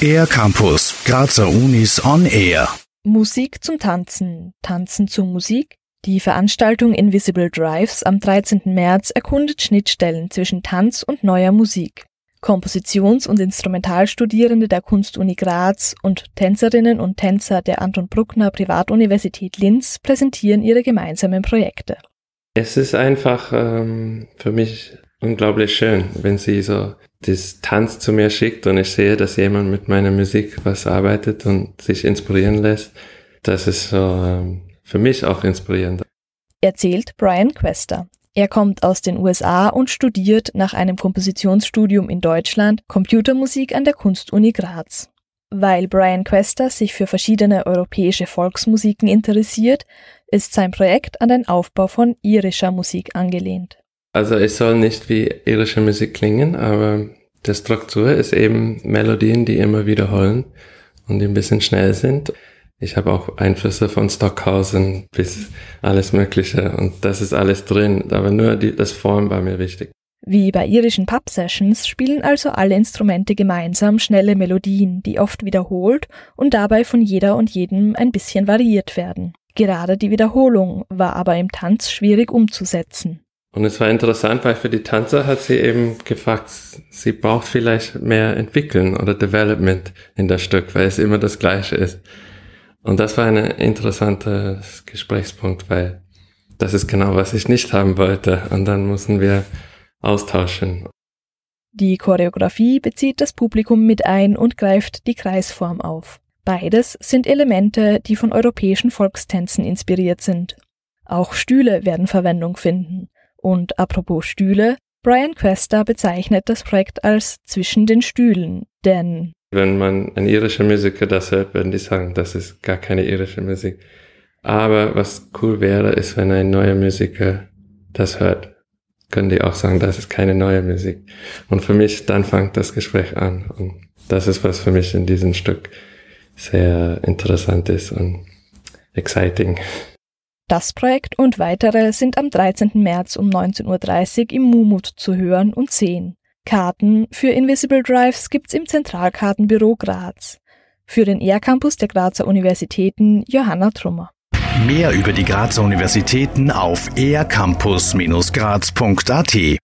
Air Campus, Grazer Unis on Air. Musik zum Tanzen, Tanzen zur Musik. Die Veranstaltung Invisible Drives am 13. März erkundet Schnittstellen zwischen Tanz und neuer Musik. Kompositions- und Instrumentalstudierende der Kunstuni Graz und Tänzerinnen und Tänzer der Anton Bruckner Privatuniversität Linz präsentieren ihre gemeinsamen Projekte. Es ist einfach ähm, für mich unglaublich schön, wenn sie so das Tanz zu mir schickt und ich sehe, dass jemand mit meiner Musik was arbeitet und sich inspirieren lässt. Das ist so ähm, für mich auch inspirierend. Erzählt Brian Quester. Er kommt aus den USA und studiert nach einem Kompositionsstudium in Deutschland Computermusik an der Kunstuni Graz. Weil Brian Quester sich für verschiedene europäische Volksmusiken interessiert, ist sein Projekt an den Aufbau von irischer Musik angelehnt. Also es soll nicht wie irische Musik klingen, aber die Struktur ist eben Melodien, die immer wiederholen und die ein bisschen schnell sind. Ich habe auch Einflüsse von Stockhausen bis alles Mögliche und das ist alles drin, aber nur die, das Form war mir wichtig. Wie bei irischen Pub-Sessions spielen also alle Instrumente gemeinsam schnelle Melodien, die oft wiederholt und dabei von jeder und jedem ein bisschen variiert werden. Gerade die Wiederholung war aber im Tanz schwierig umzusetzen. Und es war interessant, weil für die Tanzer hat sie eben gefragt, sie braucht vielleicht mehr entwickeln oder Development in das Stück, weil es immer das Gleiche ist. Und das war ein interessanter Gesprächspunkt, weil das ist genau, was ich nicht haben wollte. Und dann mussten wir austauschen. Die Choreografie bezieht das Publikum mit ein und greift die Kreisform auf. Beides sind Elemente, die von europäischen Volkstänzen inspiriert sind. Auch Stühle werden Verwendung finden. Und apropos Stühle, Brian Questa bezeichnet das Projekt als zwischen den Stühlen, denn wenn man ein irischer Musiker das hört, würden die sagen, das ist gar keine irische Musik. Aber was cool wäre, ist, wenn ein neuer Musiker das hört, können die auch sagen, das ist keine neue Musik. Und für mich, dann fängt das Gespräch an. Und das ist, was für mich in diesem Stück sehr interessant ist und exciting. Das Projekt und weitere sind am 13. März um 19.30 Uhr im Mumut zu hören und sehen. Karten für Invisible Drives gibt's im Zentralkartenbüro Graz. Für den ER-Campus der Grazer Universitäten Johanna Trummer. Mehr über die Grazer Universitäten auf ercampus-graz.at